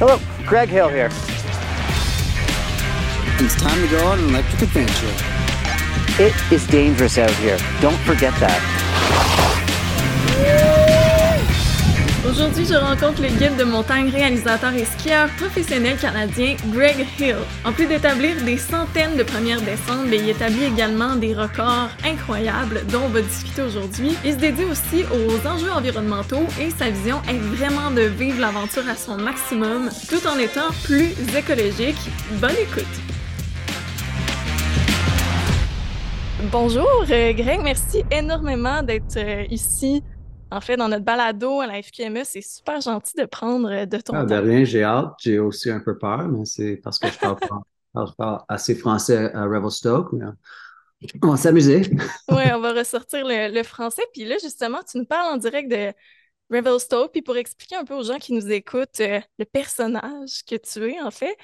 Hello, Greg Hill here. It's time to go on an electric adventure. It is dangerous out here. Don't forget that. Aujourd'hui, je rencontre le guide de montagne, réalisateur et skieur professionnel canadien Greg Hill. En plus d'établir des centaines de premières descentes, il établit également des records incroyables dont on va discuter aujourd'hui. Il se dédie aussi aux enjeux environnementaux et sa vision est vraiment de vivre l'aventure à son maximum tout en étant plus écologique. Bonne écoute! Bonjour euh, Greg, merci énormément d'être euh, ici en fait, dans notre balado à la FQME, c'est super gentil de prendre euh, de ton ah, temps. De rien, j'ai hâte. J'ai aussi un peu peur, mais c'est parce que je parle, pas, je parle assez français à Revelstoke. Mais on va s'amuser. oui, on va ressortir le, le, français. Puis là, justement, tu nous parles en direct de Revelstoke. Puis pour expliquer un peu aux gens qui nous écoutent euh, le personnage que tu es, en fait,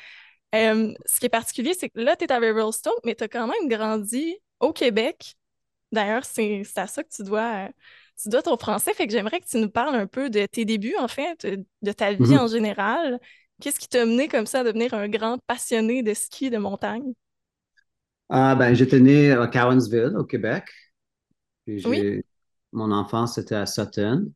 euh, ce qui est particulier, c'est que là, tu es à Revelstoke, mais tu as quand même grandi au Québec. D'ailleurs, c'est à ça que tu dois tu dois ton français, fait que j'aimerais que tu nous parles un peu de tes débuts, en fait, de ta vie Mhm. en général. Qu'est-ce qui t'a mené comme ça à devenir un grand passionné de ski de montagne? Ah, ben, j'étais né à Cowansville, au Québec. Puis Oui. Mon enfance, c'était à Sutton,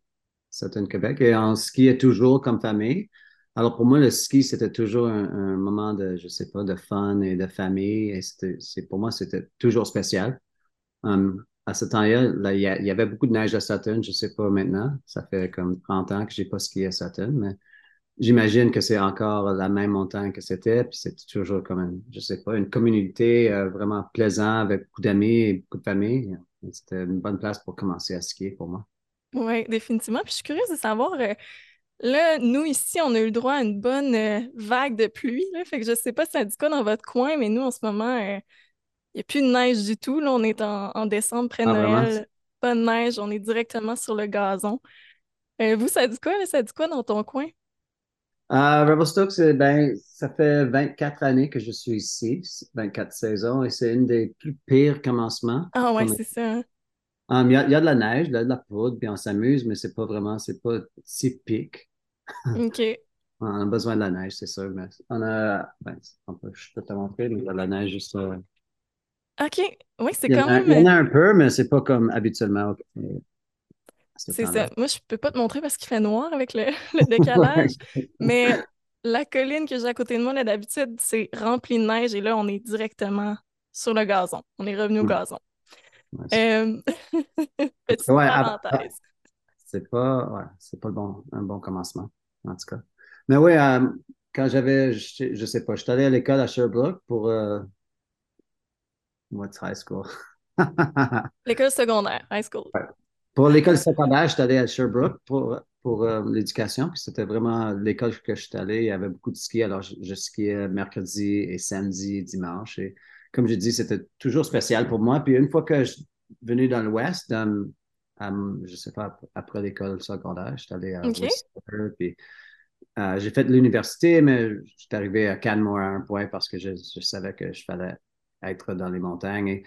Sutton, Québec. Et on skiait toujours comme famille. Alors, pour moi, le ski, c'était toujours un, un moment de, je sais pas, de fun et de famille. Et pour moi, c'était toujours spécial. Hum, à ce temps-là, là, il y, avait beaucoup de neige à Sutton. Je sais pas maintenant. Ça fait comme 30 ans que j'ai pas skié à Sutton, mais j'imagine que c'est encore la même montagne que c'était. Puis c'était toujours comme, une, je sais pas, une communauté euh, vraiment plaisante avec beaucoup d'amis et beaucoup de famille. Et C'était une bonne place pour commencer à skier pour moi. Oui, définitivement. Puis je suis curieuse de savoir, euh, là, nous ici, on a eu le droit à une bonne euh, vague de pluie, fait que je sais pas si ça dit quoi dans votre coin, mais nous, en ce moment, n'y a plus de neige du tout. Là, on est en, en décembre, près de Ah, vraiment? Noël. Pas de neige, on est directement sur le gazon. Euh, vous, ça dit quoi, là? Ça dit quoi dans ton coin? À Revelstoke, c'est, ben, ça fait 24 années que je suis ici, 24 saisons, et c'est une des plus pires commencements. Ah ouais, c'est ça. hein. Um, Il y, y a de la neige, il y a de la poudre, puis on s'amuse, mais c'est pas vraiment, c'est pas si pic. OK. On a besoin de la neige, c'est sûr, mais on a, ben, on peut- je peux te montrer, mais il y a de la neige juste. euh, OK. Oui, c'est quand même. il y en a un peu, mais c'est pas comme habituellement. euh, C'est ça. Moi, je peux pas te montrer parce qu'il fait noir avec le, le décalage, mais la colline que j'ai à côté de moi, là, d'habitude, c'est rempli de neige et là, on est directement sur le gazon. On est revenu au Ouais. gazon. Ouais, Euh, Petite Ouais, à- parenthèse. c'est pas, ouais, c'est pas le bon, un bon commencement, en tout cas. Mais oui, euh, quand j'avais, je, je sais pas, je suis allé à l'école à Sherbrooke pour, euh, what's high school? L'école secondaire, high school. Pour l'école secondaire, j'étais allé à Sherbrooke pour, pour euh, l'éducation. Puis c'était vraiment l'école que je suis allé. Il y avait beaucoup de ski. Alors, je, je skiais mercredi et samedi, dimanche. Et comme je dis, c'était toujours spécial pour moi. Puis une fois que je suis venu dans l'Ouest, je sais pas, après l'école secondaire, j'étais allé à Ok. Worcester. Puis euh, j'ai fait l'université, mais j'étais arrivé à Canmore à un point parce que je, je savais que je fallait être dans les montagnes. Et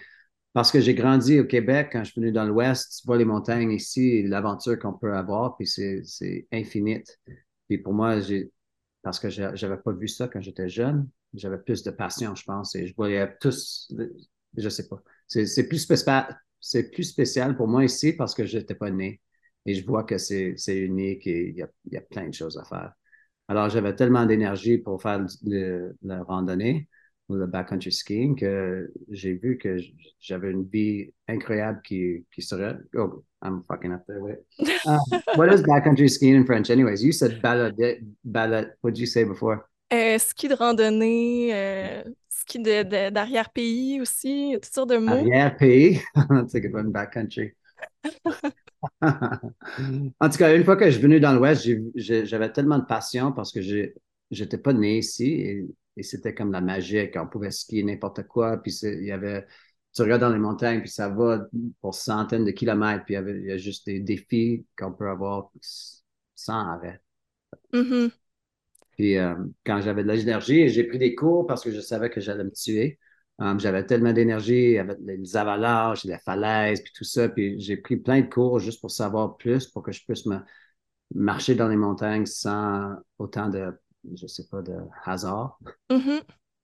parce que j'ai grandi au Québec, quand je suis venu dans l'Ouest, tu vois les montagnes ici, l'aventure qu'on peut avoir, puis c'est, infinite. Puis pour moi, j'ai, parce que j'a- j'avais pas vu ça quand j'étais jeune, j'avais plus de passion, je pense, et je voyais tous, je sais pas. C'est, plus spécial, plus spécial pour moi ici parce que j'étais pas né. Et je vois que c'est, unique et il y a, y a plein de choses à faire. Alors, j'avais tellement d'énergie pour faire la randonnée ou le backcountry skiing que j'ai vu que j'avais une vie incroyable qui, qui serait. Oh, I'm fucking up there. Wait. Uh, what is backcountry skiing in French, anyways? You said balade. balade what did you say before? Euh, ski de randonnée, euh, ski de, de- d'arrière-pays aussi, toutes sortes de mots. Arrière-pays? That's a good one, backcountry. en tout cas, une fois que je suis venu dans l'Ouest, j'avais tellement de passion parce que j'étais pas né ici et, et c'était comme la magie, qu'on pouvait skier n'importe quoi. Puis il y avait, tu regardes dans les montagnes, puis ça va pour centaines de kilomètres, puis il y, avait, il y a juste des défis qu'on peut avoir sans arrêt. Mhm. Puis euh, quand j'avais de l'énergie, j'ai pris des cours parce que je savais que j'allais me tuer. Um, j'avais tellement d'énergie avec les avalanches, les falaises, puis tout ça. Puis j'ai pris plein de cours juste pour savoir plus, pour que je puisse me marcher dans les montagnes sans autant de je sais pas, de hasard. Mhm.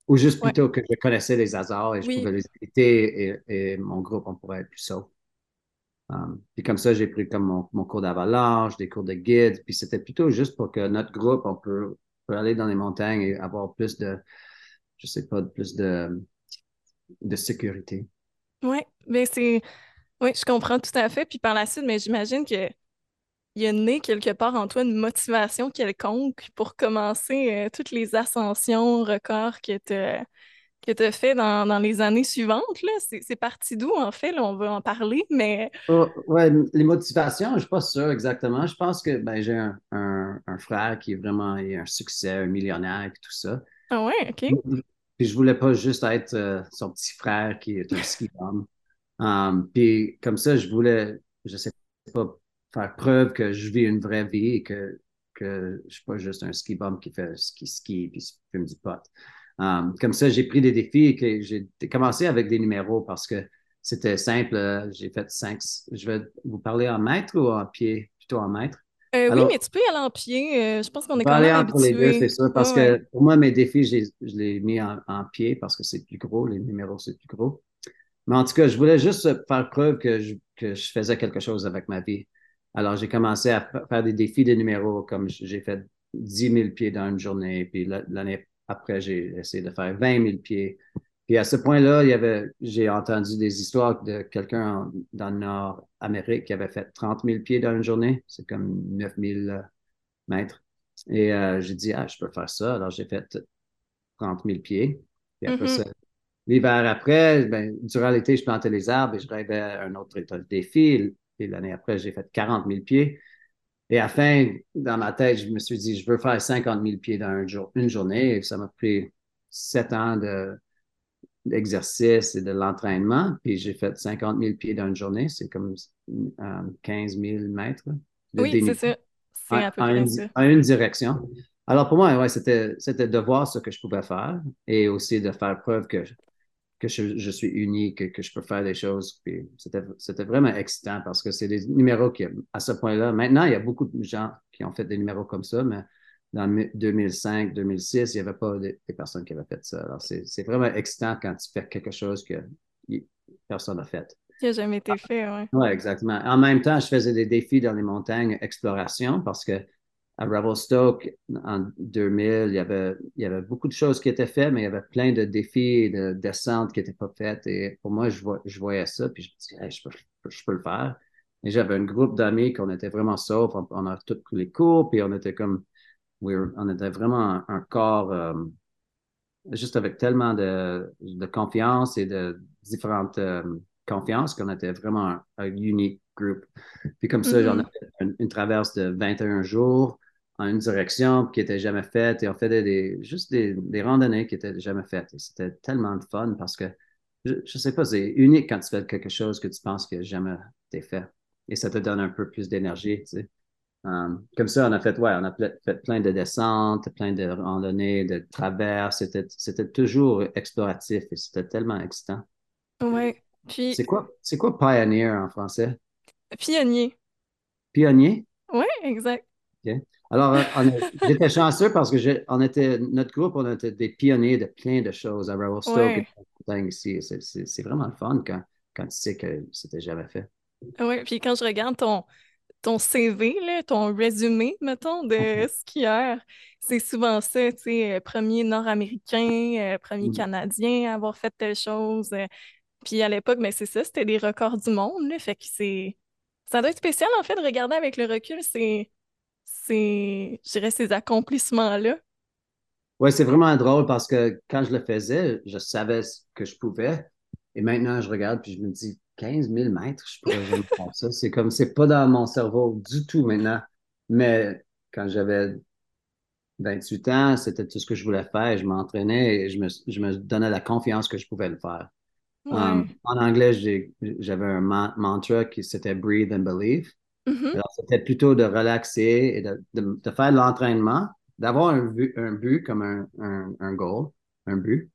Ou juste Ouais. plutôt que je connaissais les hasards et je Oui. pouvais les éviter et, et mon groupe, on pourrait être plus sauf. Um, puis comme ça, j'ai pris comme mon, mon cours d'avalanche, des cours de guide, puis c'était plutôt juste pour que notre groupe, on peut, peut aller dans les montagnes et avoir plus de, je sais pas, plus de, de sécurité. Ouais, ben c'est. Oui, je comprends tout à fait. Puis par la suite, mais j'imagine que il y a né quelque part en toi une motivation quelconque pour commencer euh, toutes les ascensions, records que tu que tu as fait dans, dans les années suivantes. C'est parti d'où, en fait? Là, on va en parler, mais Oh, ouais, les motivations, je suis pas sûr exactement. Je pense que ben, j'ai un, un, un frère qui est vraiment un succès, un millionnaire et tout ça. ah ouais, OK. Puis je voulais pas juste être euh, son petit frère qui est un ski. Um, puis comme ça, je voulais, je sais pas, faire preuve que je vis une vraie vie et que, que je suis pas juste un ski bum qui fait ski ski puis fume du pot. Um, comme ça, j'ai pris des défis et que j'ai commencé avec des numéros parce que c'était simple. euh, J'ai fait cinq. Je vais vous parler en mètre ou en pied? Plutôt en mètre. Euh, oui, mais tu peux y aller en pied. euh, je pense qu'on est quand même entre les deux, habitué. c'est sûr, parce ouais. que pour moi, mes défis, je les, je les ai mis en, en pied parce que c'est plus gros, les numéros, c'est plus gros. Mais en tout cas, je voulais juste faire preuve que je, que je faisais quelque chose avec ma vie. Alors, j'ai commencé à fa- faire des défis de numéros, comme j'ai fait 10 000 pieds dans une journée, puis la- l'année après, j'ai essayé de faire 20 000 pieds. Puis à ce point-là, il y avait, j'ai entendu des histoires de quelqu'un dans le Nord-Amérique qui avait fait 30 000 pieds dans une journée. C'est comme 9 000 mètres. Et euh, j'ai dit, ah, je peux faire ça. Alors, j'ai fait 30 000 pieds. Puis après Mhm. ça, l'hiver après, ben, durant l'été, je plantais les arbres et je rêvais à un autre état de défi. Et l'année après, j'ai fait 40 000 pieds. Et à la fin, dans ma tête, je me suis dit, je veux faire 50 000 pieds dans un jour, une journée. Et ça m'a pris sept ans de, d'exercice et de l'entraînement. Puis j'ai fait 50 000 pieds dans une journée. C'est comme euh, 15 000 mètres de Oui, c'est ça. C'est à peu en près une, ça. en une direction. Alors pour moi, ouais, c'était, c'était de voir ce que je pouvais faire et aussi de faire preuve que, que je, je suis unique, que, que je peux faire des choses. Puis c'était, c'était vraiment excitant parce que c'est des numéros qui, à ce point-là, maintenant, il y a beaucoup de gens qui ont fait des numéros comme ça, mais dans 2005, 2006, il n'y avait pas des, des personnes qui avaient fait ça. Alors c'est, c'est vraiment excitant quand tu fais quelque chose que personne n'a fait. Qui a jamais été fait, ouais. Oui, exactement. En même temps, je faisais des défis dans les montagnes exploration parce que à Revelstoke, en 2000, il y avait, il y avait beaucoup de choses qui étaient faites, mais il y avait plein de défis de descentes qui n'étaient pas faites. Et pour moi, je, vois- je voyais ça, puis je me disais, Hey, je, peux, je peux le faire. Et j'avais un groupe d'amis qu'on était vraiment sauf. On, on a tous les cours, puis on était comme, we were- on était vraiment un, corps euh, juste avec tellement de, de confiance et de différentes euh, confiances qu'on était vraiment un, un unique groupe. Puis comme ça, Mhm. j'en ai fait une, une traverse de 21 jours en une direction qui n'était jamais faite et on faisait des, juste des, des randonnées qui n'étaient jamais faites. Et c'était tellement de fun parce que, je ne sais pas, c'est unique quand tu fais quelque chose que tu penses que jamais été fait. Et ça te donne un peu plus d'énergie, tu sais. Um, comme ça, on a fait, ouais, on a ple- fait plein de descentes, plein de randonnées, de traverses. C'était, c'était toujours exploratif et c'était tellement excitant. Ouais. Puis, C'est quoi, c'est quoi pioneer en français? pionnier. Pionnier? Ouais, exact. Alors, euh, j'étais chanceux parce que on était, notre groupe, on était des pionniers de plein de choses à Revelstoke Ouais. C'est, vraiment le fun quand, quand tu sais que c'était jamais fait. Ouais, puis quand je regarde ton, ton CV, là, ton résumé, mettons, de skieur, c'est souvent ça, tu sais, euh, premier Nord-Américain, euh, premier Mhm. Canadien à avoir fait telle chose. Puis à l'époque, mais c'est ça, c'était des records du monde, là, fait que c'est... Ça doit être spécial, en fait, de regarder avec le recul, c'est... Dirais, ces accomplissements-là? Oui, c'est vraiment drôle parce que quand je le faisais, je savais ce que je pouvais. Et maintenant, je regarde puis je me dis 15 000 mètres, je pourrais jamais faire ça. C'est comme, c'est pas dans mon cerveau du tout maintenant. Mais quand j'avais 28 ans, c'était tout ce que je voulais faire. Je m'entraînais et je me, je me donnais la confiance que je pouvais le faire. Ouais. Um, en anglais, j'avais un ma- mantra qui c'était Breathe and Believe. Alors, c'était plutôt de relaxer et de, de- de faire de l'entraînement, d'avoir un, but- un but comme un, un, un goal, un but,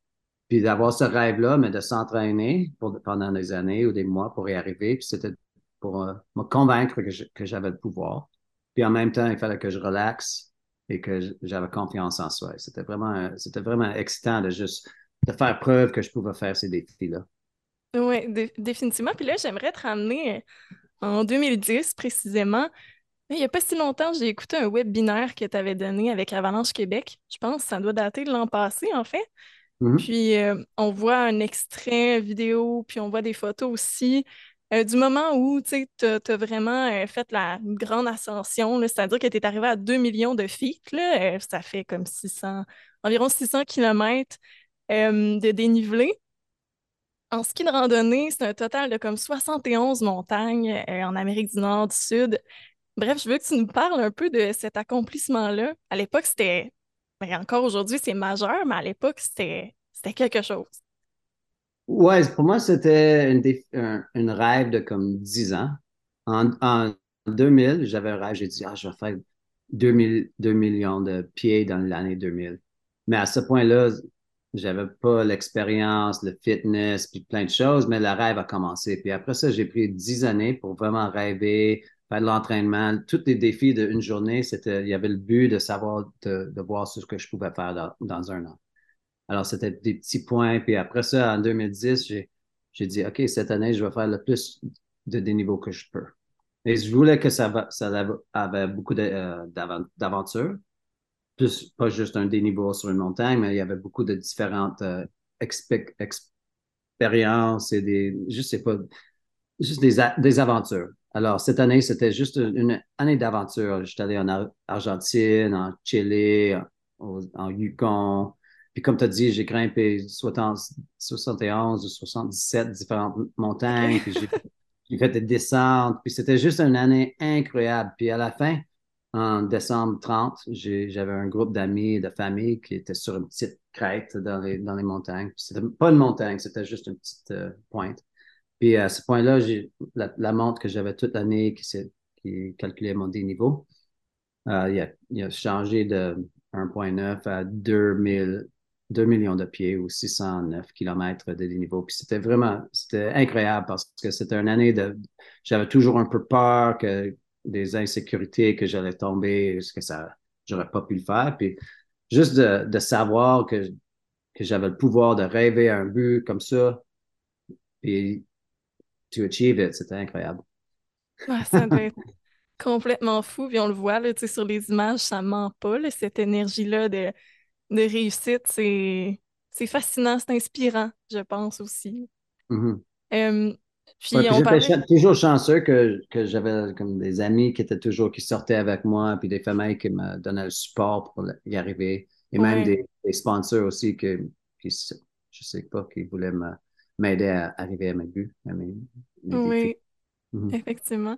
puis d'avoir ce rêve-là, mais de s'entraîner pour- pendant des années ou des mois pour y arriver. Puis c'était pour euh, me convaincre que je- que j'avais le pouvoir. Puis en même temps, il fallait que je relaxe et que j'avais confiance en soi. C'était vraiment, c'était vraiment excitant de juste de faire preuve que je pouvais faire ces défis-là. Oui, définitivement. Puis là, j'aimerais te ramener euh, en 2010 précisément. Il n'y a pas si longtemps, j'ai écouté un webinaire que tu avais donné avec Avalanche Québec. Je pense que ça doit dater de l'an passé, en fait. Mm-hmm. Puis euh, on voit un extrait vidéo, puis on voit des photos aussi. Euh, du moment où tu as, vraiment fait la grande ascension, c'est-à-dire que tu es arrivé à 2 millions de feet, là, ça fait comme 600, environ 600 km de dénivelé. En ski de randonnée, c'est un total de comme 71 montagnes euh, en Amérique du Nord, du Sud. Bref, je veux que tu nous parles un peu de cet accomplissement-là. À l'époque, c'était, mais encore aujourd'hui, c'est majeur, mais à l'époque, c'était, quelque chose. Ouais, pour moi, c'était une, rêve de comme 10 ans. En, 2000, j'avais un rêve, j'ai dit, ah, je vais faire 2 millions de pieds dans l'année 2000. Mais à ce point-là, j'avais pas l'expérience, le fitness, puis plein de choses, mais le rêve a commencé. Puis après ça, j'ai pris dix années pour vraiment rêver, faire de l'entraînement. Tous les défis d'une journée, c'était, il y avait le but de savoir, de, voir ce que je pouvais faire dans, un an. Alors, c'était des petits points. Puis après ça, en 2010, j'ai, j'ai dit, OK, cette année, je vais faire le plus de déniveaux que je peux. Et je voulais que ça, ça avait beaucoup euh, d'aventures plus, pas juste un déniveau sur une montagne, mais il y avait beaucoup de différentes euh, expériences et des, je sais pas, juste des, des aventures. Alors, cette année, c'était juste une, année d'aventure. J'étais allé en Argentine, en Chili, en, Yukon. Puis comme tu as dit, j'ai grimpé 71 ou 77 différentes montagnes. Puis j'ai fait des descentes. Puis c'était juste une année incroyable. Puis à la fin, en décembre 30, j'avais un groupe d'amis et de famille qui était sur une petite crête dans les, dans les montagnes. C'était pas une montagne, c'était juste une petite euh, pointe. Puis à ce point-là, la, montre que j'avais toute l'année qui, qui calculait mon déniveau, euh, il, a, changé de 1.9 à 2000, 2 millions de pieds ou 609 kilomètres de déniveau. Puis c'était vraiment, c'était incroyable parce que c'était une année de, j'avais toujours un peu peur que des insécurités que j'allais tomber, que ça, j'aurais pas pu le faire. Puis juste de, savoir que, que j'avais le pouvoir de rêver un but comme ça, et to achieve it, c'était incroyable. ça doit être complètement fou. Puis on le voit là, sur les images, ça ment pas. cette énergie-là de, de réussite, c'est, c'est fascinant, c'est inspirant, je pense aussi. Mm-hmm. Puis J'étais toujours chanceux que, que j'avais comme des amis qui étaient toujours, qui sortaient avec moi, puis des familles qui me donnaient le support pour y arriver. Et même des, sponsors aussi que, qui, je sais pas, qui voulaient m'aider à arriver à mes buts. oui, mhm. effectivement.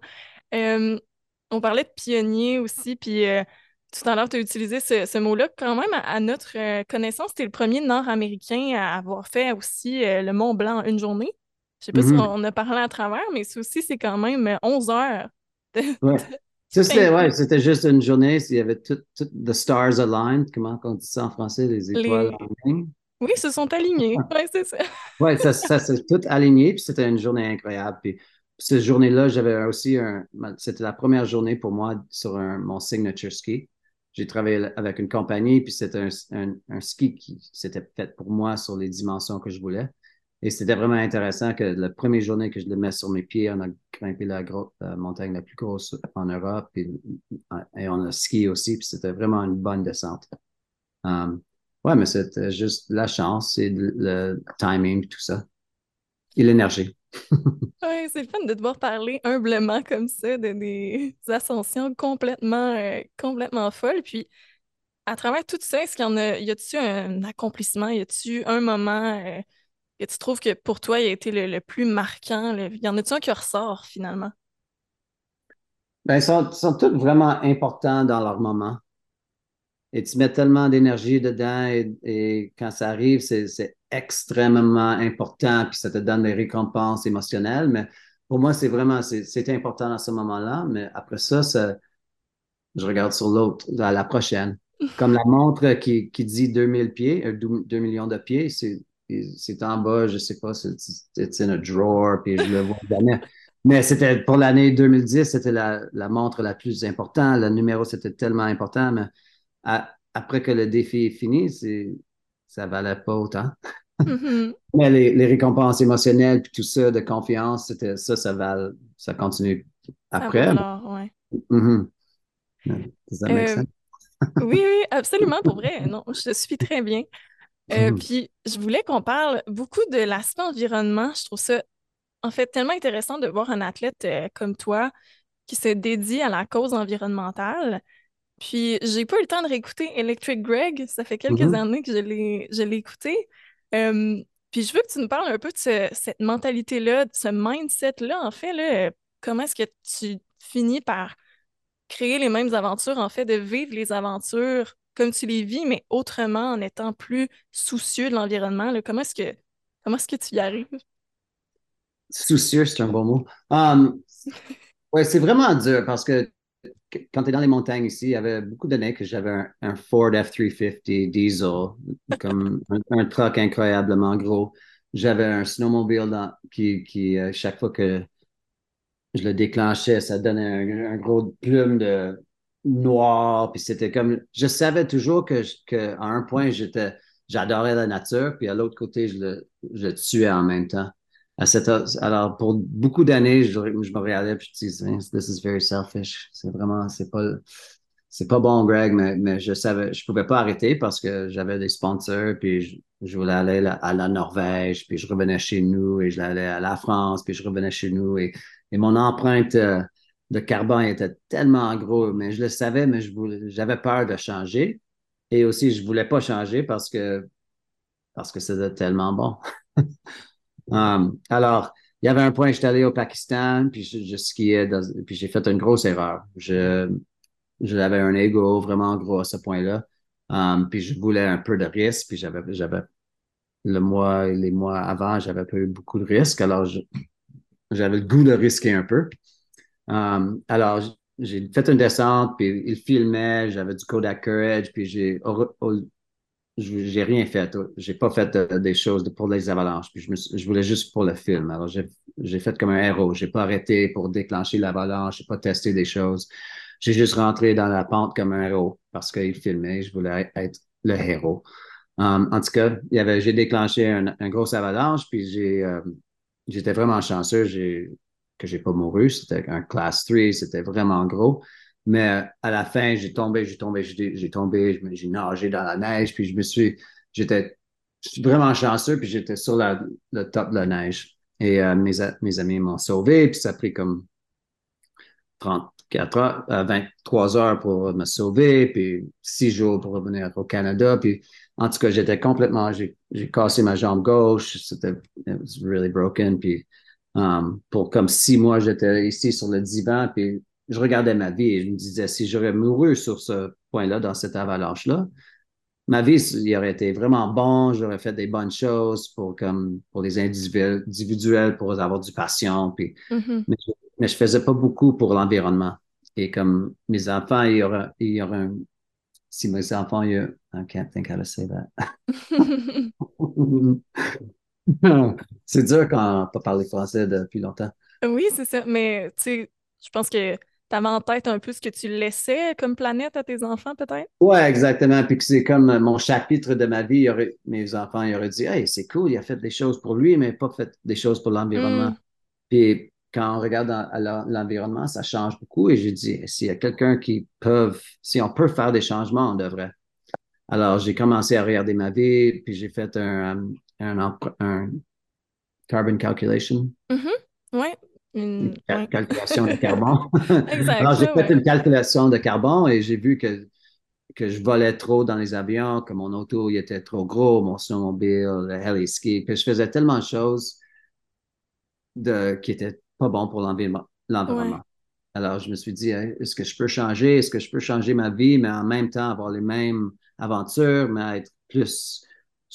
on parlait de pionnier aussi, puis euh, tout à l'heure, tu as utilisé ce, mot-là. Quand même, à, notre euh, connaissance, tu es le premier Nord-Américain à avoir fait aussi euh, le Mont Blanc en une journée. Je sais pas si mm-hmm. on a parlé à travers, mais aussi, c'est quand même 11 heures. c'était juste une journée, il y avait tout, the stars aligned, comment on dit ça en français, les étoiles alignées. Oui, se sont alignés. Oui, c'est ça. oui, ça, ça s'est tout aligné, puis c'était une journée incroyable. Puis cette journée-là, j'avais aussi un. C'était la première journée pour moi sur mon signature ski. J'ai travaillé avec une compagnie, puis c'était un, un, ski qui s'était fait pour moi sur les dimensions que je voulais. Et c'était vraiment intéressant que la première journée que je le mets sur mes pieds, on a grimpé la, montagne la plus grosse en Europe et, et on a skié aussi, puis c'était vraiment une bonne descente. Um, ouais, mais c'était juste la chance et le, timing, tout ça. Et l'énergie. oui, c'est le fun de devoir parler humblement comme ça de des ascensions complètement, euh, complètement folles. Puis, à travers tout ça, est-ce qu'il y en a, y a-tu un accomplissement, y a-tu un moment euh, et tu trouves que pour toi, il a été le, plus marquant? Il y en a-tu un qui ressort finalement? Ben, ils sont, sont tous vraiment importants dans leur moment. Et tu mets tellement d'énergie dedans et, quand ça arrive, c'est extrêmement important, puis ça te donne des récompenses émotionnelles. Mais pour moi, c'est vraiment, c'est important à ce moment-là. Mais après ça, je regarde sur l'autre, la, prochaine. Comme la montre qui, qui dit 2000 pieds, 2 millions de pieds, c'est c'est en bas, je sais pas, c'est in a drawer, puis je le vois jamais. Mais c'était pour l'année 2010, c'était la, montre la plus importante. Le numéro, c'était tellement important. Mais après que le défi est fini, ça valait pas autant. Mhm. Mais les, récompenses émotionnelles puis tout ça de confiance, c'était ça, ça va, ça continue après. ouais. Mhm. Ça euh, oui, oui, absolument, pour vrai. Non, je te suis très bien. Euh, Mhm. puis, je voulais qu'on parle beaucoup de l'aspect environnement. Je trouve ça, en fait, tellement intéressant de voir un athlète euh, comme toi qui se dédie à la cause environnementale. Puis, j'ai pas eu le temps de réécouter Electric Greg. Ça fait quelques Mhm. années que je l'ai, je l'ai écouté. Euh, puis, je veux que tu nous parles un peu de ce- cette mentalité-là, de ce mindset-là, en fait. Là, comment est-ce que tu finis par créer les mêmes aventures, en fait, de vivre les aventures comme tu les vis, mais autrement, en étant plus soucieux de l'environnement. Comment est-ce que, comment est-ce que tu y arrives? Soucieux, c'est un bon mot. Um, ouais, c'est vraiment dur parce que quand tu es dans les montagnes ici, il y avait beaucoup d'années que j'avais un, Ford F-350 diesel, comme un, un truck incroyablement gros. J'avais un snowmobile qui, qui euh, chaque fois que je le déclenchais, ça donnait un gros plume de noir. Puis c'était comme, je savais toujours que, que à un point, j'étais, j'adorais la nature, puis à l'autre côté, je le, je le tuais en même temps. À cette, alors, pour beaucoup d'années, je, me regardais puis je disais, this is very selfish. C'est vraiment, c'est pas, c'est pas bon, Greg, mais, mais je savais, je pouvais pas arrêter parce que j'avais des sponsors, puis je, je voulais aller à la Norvège, puis je revenais chez nous, et je allais à la France, puis je revenais chez nous, et, et mon empreinte euh, de carbone était tellement gros, mais je le savais, mais j'avais peur de changer. Et aussi, je voulais pas changer parce que, parce que c'était tellement bon. Um, alors, il y avait un point, j'étais allé au Pakistan, puis je, skiais, puis j'ai fait une grosse erreur. Je, j'avais un ego vraiment gros à ce point-là. Um, puis je voulais un peu de risque, puis j'avais, le mois, les mois avant, j'avais pas eu beaucoup de risques, alors j'avais le goût de risquer un peu. Um, alors, j'ai fait une descente, puis il filmait, j'avais du Kodak Courage, puis j'ai, j'ai rien fait. J'ai pas fait euh, des choses pour les avalanches. Puis je, voulais juste pour le film. Alors, j'ai fait comme un héros. J'ai pas arrêté pour déclencher l'avalanche. J'ai pas testé des choses. J'ai juste rentré dans la pente comme un héros parce qu'il filmait. Je voulais être le héros. Um, en tout cas, il y avait, j'ai déclenché un, un gros avalanche, puis j'ai, euh, j'étais vraiment chanceux j'ai, que j'ai pas mouru. C'était un class 3, c'était vraiment gros. Mais à la fin, j'ai tombé, j'ai tombé, j'ai tombé, j'ai nagé dans la neige, puis je me suis, j'étais, je suis vraiment chanceux, puis j'étais sur le top de la neige. Et euh, mes, amis m'ont sauvé, puis ça a pris comme 34 heures, euh, 23 heures pour me sauver, puis 6 jours pour revenir au Canada. Puis en tout cas, j'étais complètement, j'ai cassé ma jambe gauche, c'était really broken. Puis um, pour comme six mois, j'étais ici sur le divan, puis je regardais ma vie et je me disais, si j'aurais mouru sur ce point-là, dans cette avalanche-là, ma vie, il aurait été vraiment bon, j'aurais fait des bonnes choses pour, comme, pour les individuels, pour avoir du passion, puis, Mhm. mais, je, mais je faisais pas beaucoup pour l'environnement. Et comme mes enfants, il y aura, il y aura un, si mes enfants, il y a, I can't think how to say that. C'est dur quand on peut parler français depuis longtemps. Oui, c'est ça. Mais tu sais, je pense que tu avais en tête un peu ce que tu laissais comme planète à tes enfants, peut-être? Ouais, exactement. Puis que c'est comme mon chapitre de ma vie. il y aurait- mes enfants, ils auraient dit, Hey, c'est cool, il a fait des choses pour lui, mais pas fait des choses pour l'environnement. Mm. Puis quand on regarde à l'environnement, ça change beaucoup. Et j'ai dit, s'il y a quelqu'un qui peut, si on peut faire des changements, on devrait. Alors, j'ai commencé à regarder ma vie, puis j'ai fait un, un, un carbon calculation, Mhm. Ouais. Une- une cal- ouais. calculation de carbone. Exact. Alors, j'ai fait ouais. une calculation de carbone et j'ai vu que, que je volais trop dans les avions, que mon auto il était trop gros, mon snowmobile, le heli ski. Puis je faisais tellement de choses de, qui étaient pas bons pour l'environnement. l'environnement. Ouais. Alors, je me suis dit, Hey, est-ce que je peux changer? Est-ce que je peux changer ma vie, mais en même temps avoir les mêmes aventures, mais être plus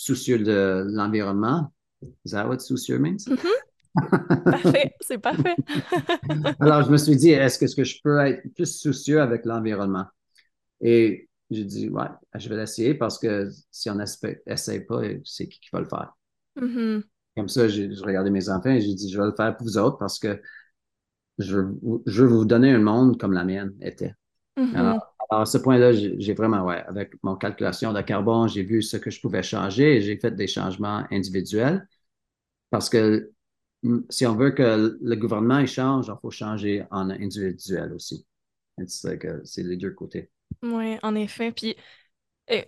soucieux de l'environnement? Is that what soucieux means? Parfait. C'est parfait. Alors, je me suis dit, est-ce que, je peux être plus soucieux avec l'environnement? Et j'ai dit, ouais, je vais l'essayer parce que si on n'essaye pas, c'est qui qui va le faire? Mhm. Comme ça, je regardais mes enfants et j'ai dit, je vais le faire pour vous autres parce que je, veux- je veux vous donner un monde comme la mienne était. Mhm. Alors, à ce point-là, j'ai vraiment, ouais, avec mon calculation de carbone, j'ai vu ce que je pouvais changer et j'ai fait des changements individuels parce que si on veut que le gouvernement change, il faut changer en individuel aussi. C'est les deux côtés. Oui, en effet. Puis, euh,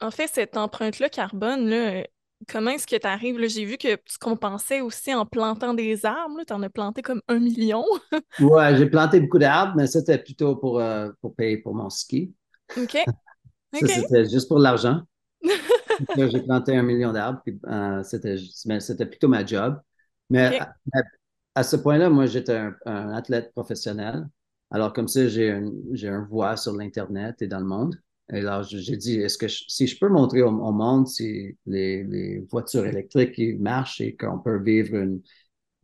en fait, cette empreinte-là carbone, là, comment est-ce que tu arrives? J'ai vu que tu compensais aussi en plantant des arbres. Tu en as planté comme un million. oui, j'ai planté beaucoup d'arbres, mais c'était plutôt pour, euh, pour payer pour mon ski. OK. c'était juste pour l'argent. j'ai planté un million d'arbres, euh, c'était plutôt ma job. Mais à, ce point-là, moi, j'étais un, athlète professionnel. Alors, comme ça, j'ai un, un voix sur l'Internet et dans le monde. Et là, j'ai dit, est-ce que si je peux montrer au, monde si les, voitures électriques marchent et qu'on peut vivre une,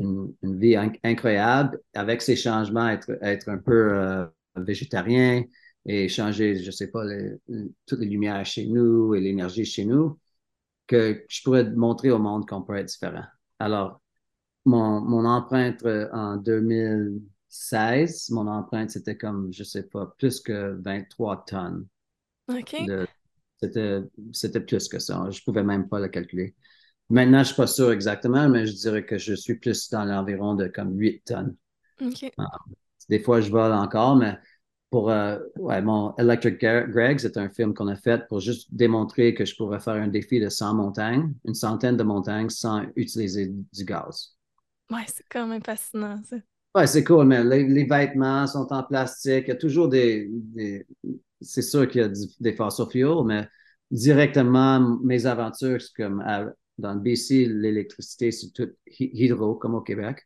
une, vie incroyable avec ces changements, être, être un peu euh, végétarien et changer, je sais pas, toutes les lumières chez nous et l'énergie chez nous, que je pourrais montrer au monde qu'on peut être différent. Alors, mon, mon empreinte euh, en 2016, mon empreinte, c'était comme, je sais pas, plus que 23 tonnes. OK. C'était plus que ça. Je ne pouvais même pas le calculer. Maintenant, je ne suis pas sûr exactement, mais je dirais que je suis plus dans l'environ de comme 8 tonnes. OK. Ah, des fois, je vole encore, mais pour euh, ouais, mon Electric Greg, c'est un film qu'on a fait pour juste démontrer que je pourrais faire un défi de 100 montagnes, une centaine de montagnes sans utiliser du gaz. Ouais, c'est quand même fascinant, ça. Ouais, c'est cool, mais les, vêtements sont en plastique. Il y a toujours des. C'est sûr qu'il y a des fossil fuels, mais directement, mes aventures, c'est comme dans le BC, l'électricité, c'est tout hydro, comme au Québec.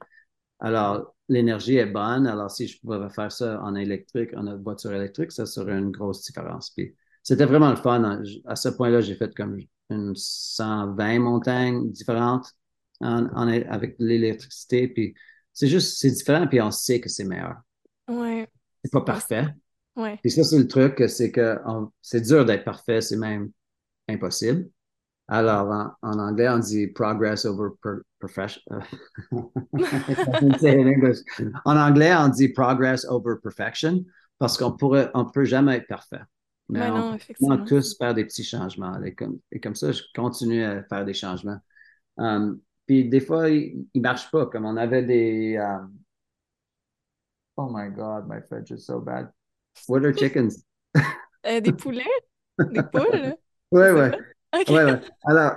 Alors, l'énergie est bonne. Alors, si je pouvais faire ça en électrique, en voiture électrique, ça serait une grosse différence. Puis, c'était vraiment le fun. À ce point-là, j'ai fait comme une 120 montagnes différentes avec l'électricité. Puis, c'est juste, c'est différent, puis on sait que c'est meilleur. Ouais. C'est pas parfait. Ouais. Puis ça, c'est le truc, c'est que c'est dur d'être parfait, c'est même impossible. Alors, en, anglais, on dit progress over perfection. en anglais, on dit progress over perfection parce qu'on pourrait, on peut jamais être parfait. Mais on peut tous faire des petits changements. Et comme, et comme, ça, je continue à faire des changements. Um, puis des fois, ils ne marchent pas. Comme on avait des. Um, oh my God, my French is so bad. What are chickens? Euh, des poulets? Des poules? Oui, oui. Ouais, alors,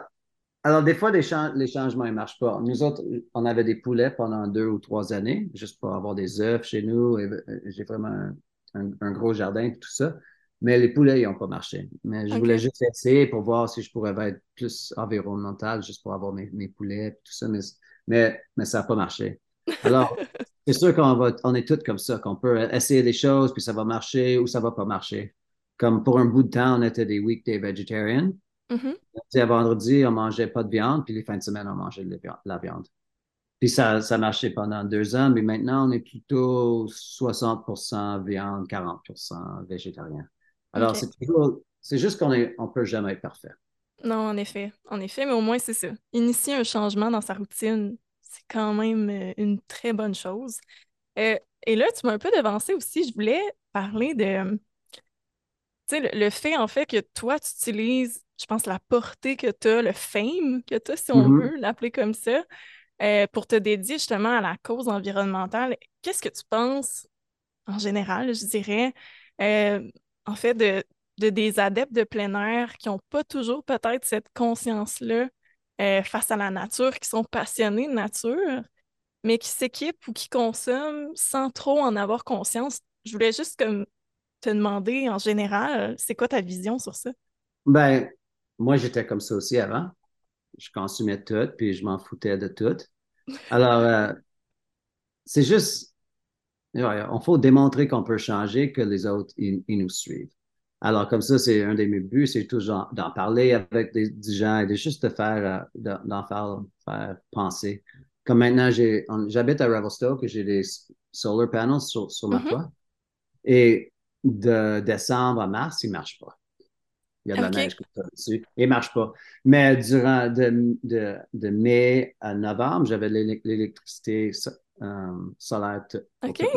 alors, des fois, les, les changements ne marchent pas. Nous autres, on avait des poulets pendant deux ou trois années, juste pour avoir des œufs chez nous. J'ai vraiment un, gros jardin et tout ça. Mais les poulets, ils n'ont pas marché. Mais je voulais juste essayer pour voir si je pourrais être plus environnemental, juste pour avoir mes, poulets et tout ça. Mais, mais, ça n'a pas marché. Alors, c'est sûr qu'on va, on est tous comme ça, qu'on peut essayer des choses, puis ça va marcher ou ça ne va pas marcher. Comme pour un bout de temps, on était des weekday vegetarians. Mm-hmm. vendredi, on mangeait pas de viande, puis les fins de semaine, on mangeait de la viande. Puis ça, ça marchait pendant deux ans, mais maintenant, on est plutôt 60% viande, 40% végétarien. Alors, c'est toujours, c'est juste qu'on est, on peut jamais être parfait. Non, en effet, en effet, mais au moins, c'est ça. Initier un changement dans sa routine, c'est quand même euh, une très bonne chose. Euh, et là, tu m'as un peu devancé aussi. Je voulais parler de, tu sais, le, fait, en fait, que toi, tu utilises je pense, la portée que tu as, le fame que tu as, si on mm-hmm. veut l'appeler comme ça, euh, pour te dédier justement à la cause environnementale. Qu'est-ce que tu penses, en général, je dirais, euh, en fait, de, de, des adeptes de plein air qui n'ont pas toujours peut-être cette conscience-là euh, face à la nature, qui sont passionnés de nature, mais qui s'équipent ou qui consomment sans trop en avoir conscience? Je voulais juste comme te demander en général, c'est quoi ta vision sur ça? Ben, moi, j'étais comme ça aussi avant. Je consommais tout, puis je m'en foutais de tout. Alors, euh, c'est juste, il faut démontrer qu'on peut changer, que les autres, ils, nous suivent. Alors, comme ça, c'est un de mes buts, c'est toujours d'en parler avec des, gens et de juste de faire, euh, d'en faire, faire penser. Comme maintenant, j'habite à Revelstoke et j'ai des solar panels sur, sur ma mm Et de décembre à mars, ils ne marchent pas. Il y a de la neige comme ça dessus. Il ne marche pas. Mais durant de, de, de mai à novembre, j'avais l'électricité euh, solaire pour toute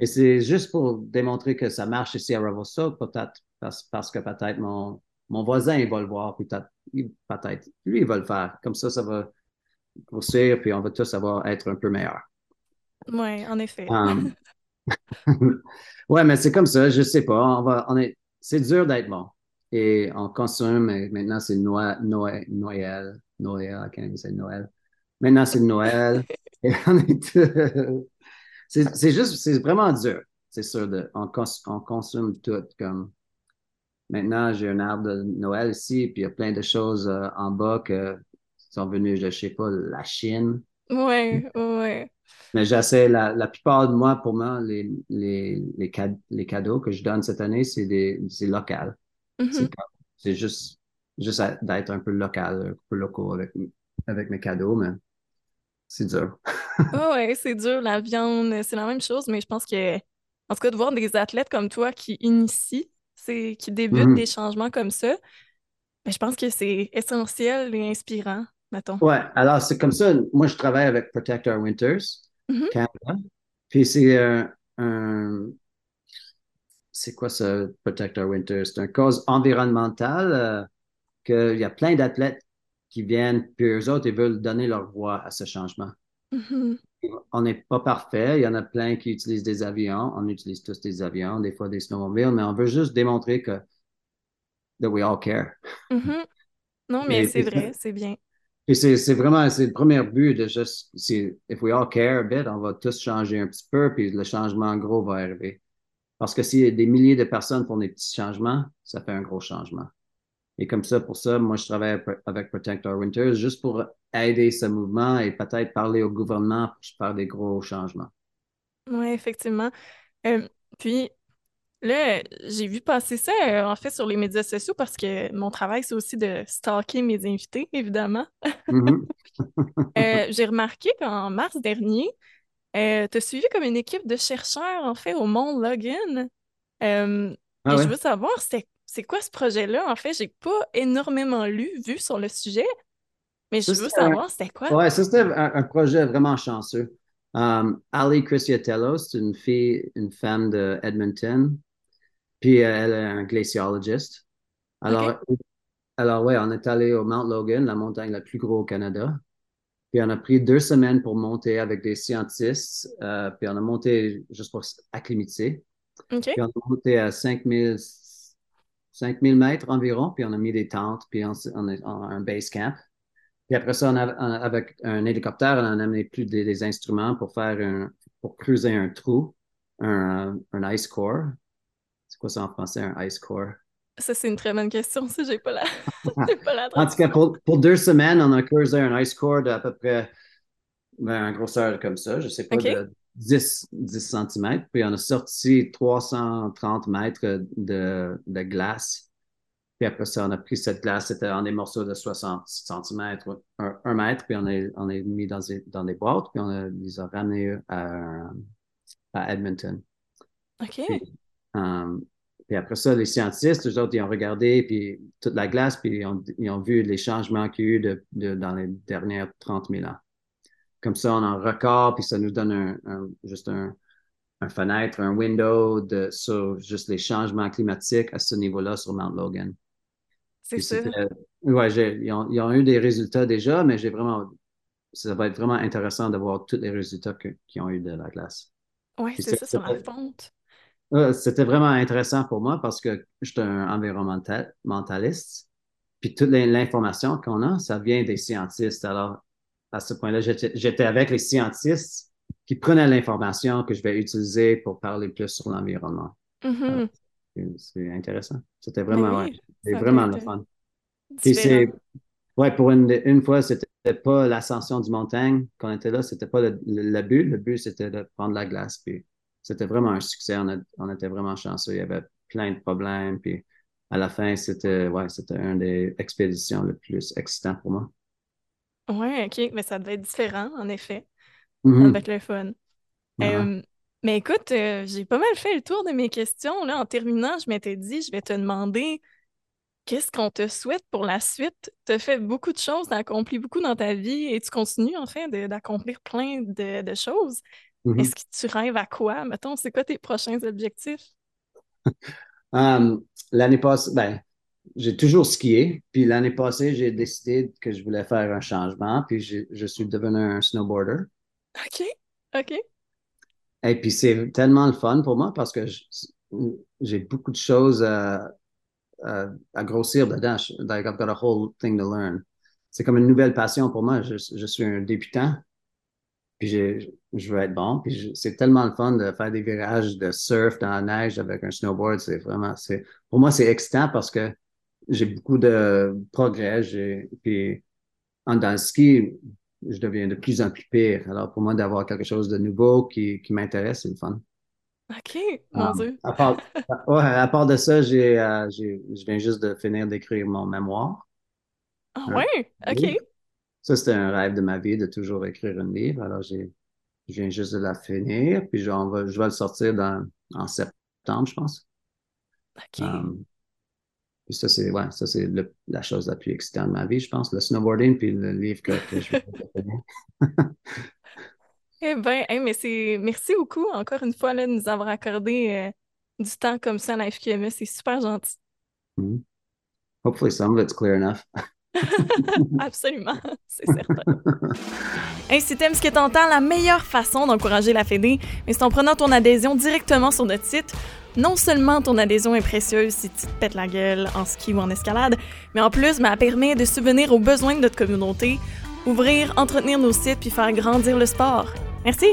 Et c'est juste pour démontrer que ça marche ici à Revelstoke, peut-être parce, parce, que peut-être mon, mon voisin, il va le voir, peut-être, peut-être, lui, il va le faire. Comme ça, ça va grossir, puis on va tous avoir, être un peu meilleurs. Oui, en effet. Um, ouais, mais c'est comme ça, je sais pas. On va, on est, c'est dur d'être bon. Et on consomme, maintenant c'est Noël, Noël, Noël, Noël, c'est Noël. Maintenant c'est Noël. et on est c'est, juste, c'est vraiment dur, c'est sûr. De, on, on consomme tout. Comme maintenant, j'ai un arbre de Noël ici, puis il y a plein de choses euh, en bas qui sont venues, je ne sais pas, la Chine. Oui, oui. Mais j'essaie, la, la plupart de moi, pour moi, les, les, les, les cadeaux que je donne cette année, c'est, des, c'est local. Mm-hmm. C'est, juste, juste d'être un peu local, un peu local avec, avec mes cadeaux, mais c'est dur. oh ouais, c'est dur. La viande, c'est la même chose, mais je pense que, en tout cas, de voir des athlètes comme toi qui initient, qui débutent mm-hmm. des changements comme ça, ben, je pense que c'est essentiel et inspirant, mettons. Ouais, alors c'est comme ça. Moi, je travaille avec Protector Winters, mm-hmm. Canada. Puis c'est un, c'est quoi ce Protector Winters? C'est une cause environnementale euh, qu'il y a plein d'athlètes qui viennent, puis eux autres, ils veulent donner leur voix à ce changement. Mm-hmm. On n'est pas parfait. Il y en a plein qui utilisent des avions. On utilise tous des avions, des fois des snowmobiles, mais on veut juste démontrer que that we all care. Mm-hmm. Non, mais c'est vrai, c'est bien. Et c'est vraiment, c'est le premier but de juste, if we all care a bit, on va tous changer un petit peu, puis le changement gros va arriver. Parce que si des milliers de personnes font des petits changements, ça fait un gros changement. Et comme ça, pour ça, moi, je travaille avec Protector Winters juste pour aider ce mouvement et peut-être parler au gouvernement pour faire des gros changements. Oui, effectivement. Euh, puis là, j'ai vu passer ça, euh, en fait, sur les médias sociaux parce que mon travail, c'est aussi de stalker mes invités, évidemment. Mm-hmm. Euh, j'ai remarqué qu'en mars dernier, tu as suivi comme une équipe de chercheurs, en fait, au Mont Logan. Ah et je veux savoir, c'est c'est quoi ce projet-là? En fait, j'ai pas énormément lu, vu sur le sujet, mais je veux savoir c'était quoi? Oui, ça c'était un, projet vraiment chanceux. Um, Ali Cristiatello, c'est une fille, une femme de Edmonton, puis elle est un glaciologiste. Alors, alors ouais, on est allé au Mount Logan, la montagne la plus grosse au Canada. Puis on a pris deux semaines pour monter avec des scientistes. Euh, puis on a monté juste pour acclimater. Puis on a monté à 5000 5000 mètres environ, puis on a mis des tentes, puis on, a, un base camp. Puis après ça, on avec un hélicoptère, on a amené plus des, instruments pour faire un, pour creuser un trou, un, un ice core. C'est quoi ça en français, un ice core? Ça, c'est une très bonne question, ça, j'ai pas la, pas la En tout cas, pour, pour, deux semaines, on a creusé un ice core d'à peu près ben, un grosseur comme ça, je sais pas, de 10, 10 cm, puis on a sorti 330 mètres de, de, glace. Puis après ça, on a pris cette glace, c'était en des morceaux de 60 cm, 1, mètre, puis on est, on est mis dans des, dans des boîtes, puis on a, les a ramenés à, à Edmonton. OK. Um, puis, après ça, les scientifiques, eux autres, ils ont regardé puis toute la glace, puis ils ont, ils ont vu les changements qu'il y a eu de, de, dans les dernières 30 000 ans. Comme ça, on un record, puis ça nous donne un, juste un, fenêtre, un window de, sur juste les changements climatiques à ce niveau-là sur Mount Logan. C'est ça. Oui, ils ont, ils ont, eu des résultats déjà, mais j'ai vraiment, ça va être vraiment intéressant de voir tous les résultats qu'ils ont eu de la glace. Oui, c'est ça, sur la fonte. C'était vraiment intéressant pour moi parce que je suis un environnementaliste. Puis toute l'information qu'on a, ça vient des scientistes. Alors, à ce point-là, j'étais avec les scientifiques qui prenaient l'information que je vais utiliser pour parler plus sur l'environnement. Mm-hmm. C'est intéressant. C'était vraiment, vraiment le fun. Puis c'est, ouais, pour une, une fois, c'était pas l'ascension du montagne qu'on était là, c'était pas le, but. Le but, c'était de prendre la glace. Puis c'était vraiment un succès. On, on, était vraiment chanceux. Il y avait plein de problèmes. Puis à la fin, c'était, ouais, c'était une des expéditions les plus excitantes pour moi. Oui, OK, mais ça devait être différent, en effet, mm-hmm. avec le fun. mais écoute, euh, j'ai pas mal fait le tour de mes questions. Là. En terminant, je m'étais dit, je vais te demander qu'est-ce qu'on te souhaite pour la suite? Tu as fait beaucoup de choses, tu as accompli beaucoup dans ta vie et tu continues, en fait, d'accomplir plein de, choses. Mhm. Est-ce que tu rêves à quoi? Mettons, c'est quoi tes prochains objectifs? L'année passée, ben, j'ai toujours skié. Puis l'année passée, j'ai décidé que je voulais faire un changement. Puis je suis devenu un snowboarder. OK. OK. Et puis c'est tellement le fun pour moi parce que j'ai beaucoup de choses à, à, grossir dedans. Like I've got a whole thing to learn. C'est comme une nouvelle passion pour moi. Je, je suis un débutant. Puis je veux être bon. Puis c'est tellement le fun de faire des virages de surf dans la neige avec un snowboard. C'est vraiment, c'est, pour moi, c'est excitant parce que j'ai beaucoup de progrès. Puis dans le ski, je deviens de plus en plus pire. Alors pour moi, d'avoir quelque chose de nouveau qui, qui m'intéresse, c'est le fun. OK, mon um, Dieu. À part, à part de ça, j'ai, euh, je viens juste de finir d'écrire mon mémoire. Ah ouais? OK. Ça, c'était un rêve de ma vie de toujours écrire un livre. Alors, j'ai, je viens juste de la finir, puis je, va, je vais le sortir dans, en septembre, je pense. OK. Um, ça, c'est ouais, ça, c'est la chose la plus excitante de ma vie, je pense, le snowboarding, puis le livre que, je vais Eh bien, mais c'est merci beaucoup encore une fois là, de nous avoir accordé euh, du temps comme ça à la FQME. C'est super gentil. Mm-hmm. Hopefully some of it's clear enough. Absolument, c'est certain. hey, si t'aimes ce que t'entends, la meilleure façon d'encourager la Fédé, c'est en prenant ton adhésion directement sur notre site. Non seulement ton adhésion est précieuse si tu te pètes la gueule en ski ou en escalade, mais en plus, elle permet de subvenir aux besoins de notre communauté, ouvrir, entretenir nos sites puis faire grandir le sport. Merci!